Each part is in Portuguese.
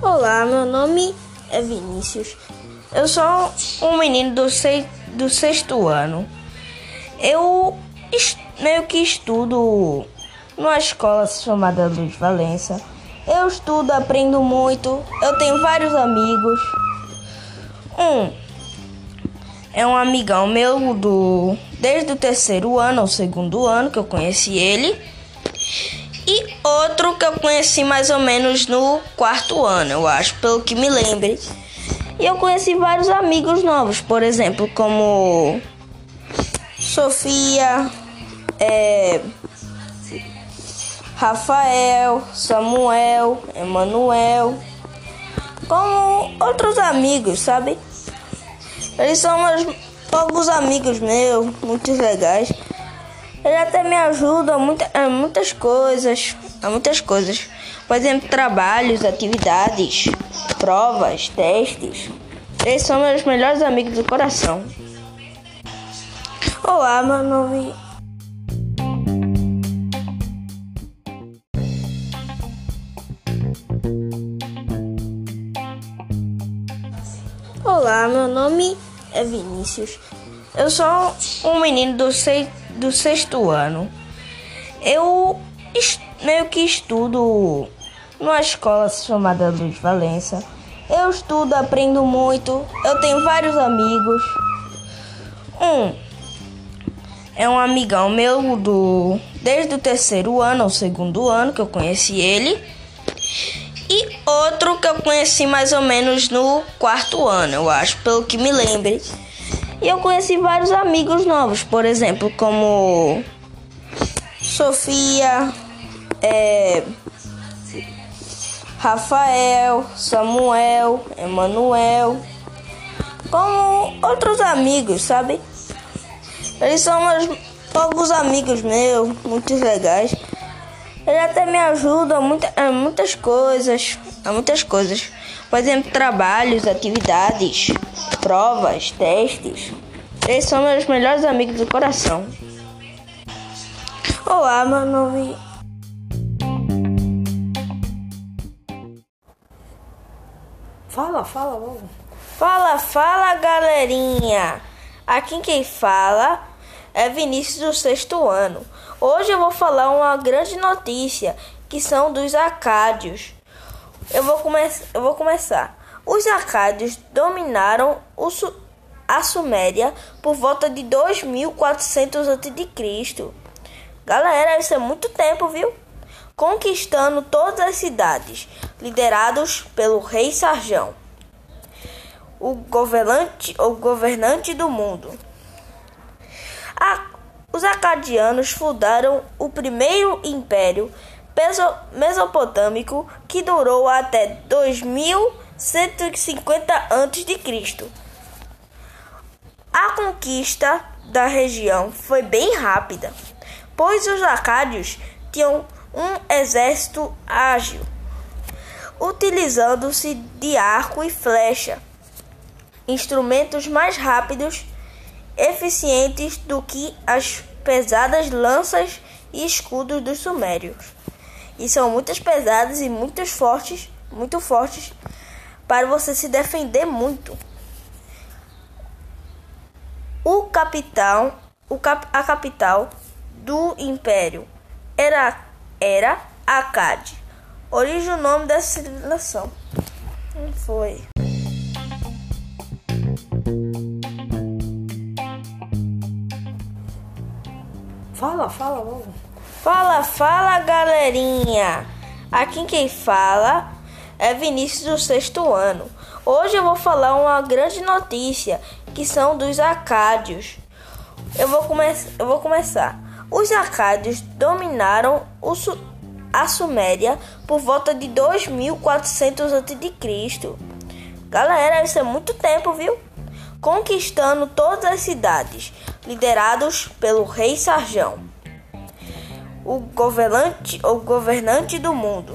Olá, meu nome é Vinícius. Eu sou um menino do, sei, do sexto ano. Eu meio que estudo numa escola chamada Luiz Valença. Eu estudo, aprendo muito. Eu tenho vários amigos. Um é um amigão meu do desde o terceiro ano ao segundo ano que eu conheci ele. Outro que eu conheci mais ou menos no quarto ano, eu acho, pelo que me lembre. E eu conheci vários amigos novos, por exemplo, como Sofia, é, Rafael, Samuel, Emanuel, como outros amigos, sabe? Eles são meus poucos amigos meus, muito legais. Eles até me ajudam a, muita, a muitas coisas, a muitas coisas. Por exemplo, trabalhos, atividades, provas, testes. Eles são meus melhores amigos do coração. Olá, meu nome Olá, meu nome é Vinícius. Eu sou um menino do, sei, do sexto ano. Eu meio que estudo numa escola chamada Luiz Valença. Eu estudo, aprendo muito. Eu tenho vários amigos. Um é um amigão meu do desde o terceiro ano ao segundo ano que eu conheci ele. E outro que eu conheci mais ou menos no quarto ano, eu acho, pelo que me lembre. E eu conheci vários amigos novos, por exemplo, como Sofia, é, Rafael, Samuel, Emanuel, como outros amigos, sabe? Eles são meus poucos amigos meus, muito legais. Ele até me ajuda a, muita, a muitas coisas, a muitas coisas. Por exemplo, trabalhos, atividades, provas, testes. Eles são meus melhores amigos do coração. Olá, meu nome Fala, fala logo. Fala, fala, galerinha. Aqui quem fala é Vinícius do sexto ano. Hoje eu vou falar uma grande notícia, que são dos acádios. Eu vou, come eu vou começar. Os acádios dominaram a Suméria por volta de 2400 a.C. Galera, isso é muito tempo, viu? Conquistando todas as cidades, liderados pelo rei Sarjão, o governante, o governante do mundo. Os acadianos fundaram o primeiro império mesopotâmico que durou até 2150 a.C. A conquista da região foi bem rápida, pois os acádios tinham um exército ágil, utilizando-se de arco e flecha, instrumentos mais rápidos eficientes do que as pesadas lanças e escudos dos sumérios. E são muitas pesadas e muitas fortes, muito fortes para você se defender muito. O capital, o cap, a capital do império era era Acade. Origem o nome dessa civilização. Não foi. Fala, fala logo. Fala, fala, galerinha. Aqui quem fala é Vinícius do sexto ano. Hoje eu vou falar uma grande notícia, que são dos acádios. Eu vou, come eu vou começar. Os acádios dominaram a Suméria por volta de 2400 a.C. Galera, isso é muito tempo, viu? conquistando todas as cidades, liderados pelo rei Sarjão, o governante, o governante do mundo.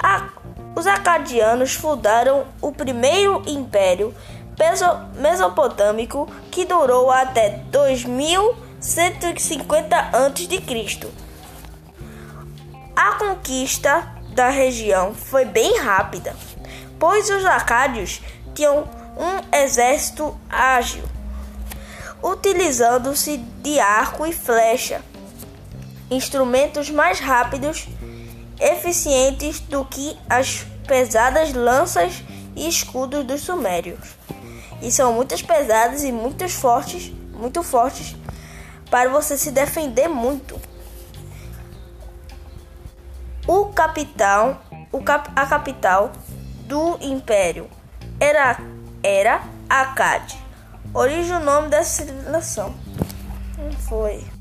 A, os acadianos fundaram o primeiro império mesopotâmico que durou até 2150 a.C. A conquista da região foi bem rápida, pois os acádios tinham um exército ágil, utilizando-se de arco e flecha, instrumentos mais rápidos, eficientes do que as pesadas lanças e escudos dos sumérios. E são muitas pesadas e muito fortes, muito fortes para você se defender muito. O capital, o cap, a capital do império era era Acade. Origem o nome dessa civilização. Não foi.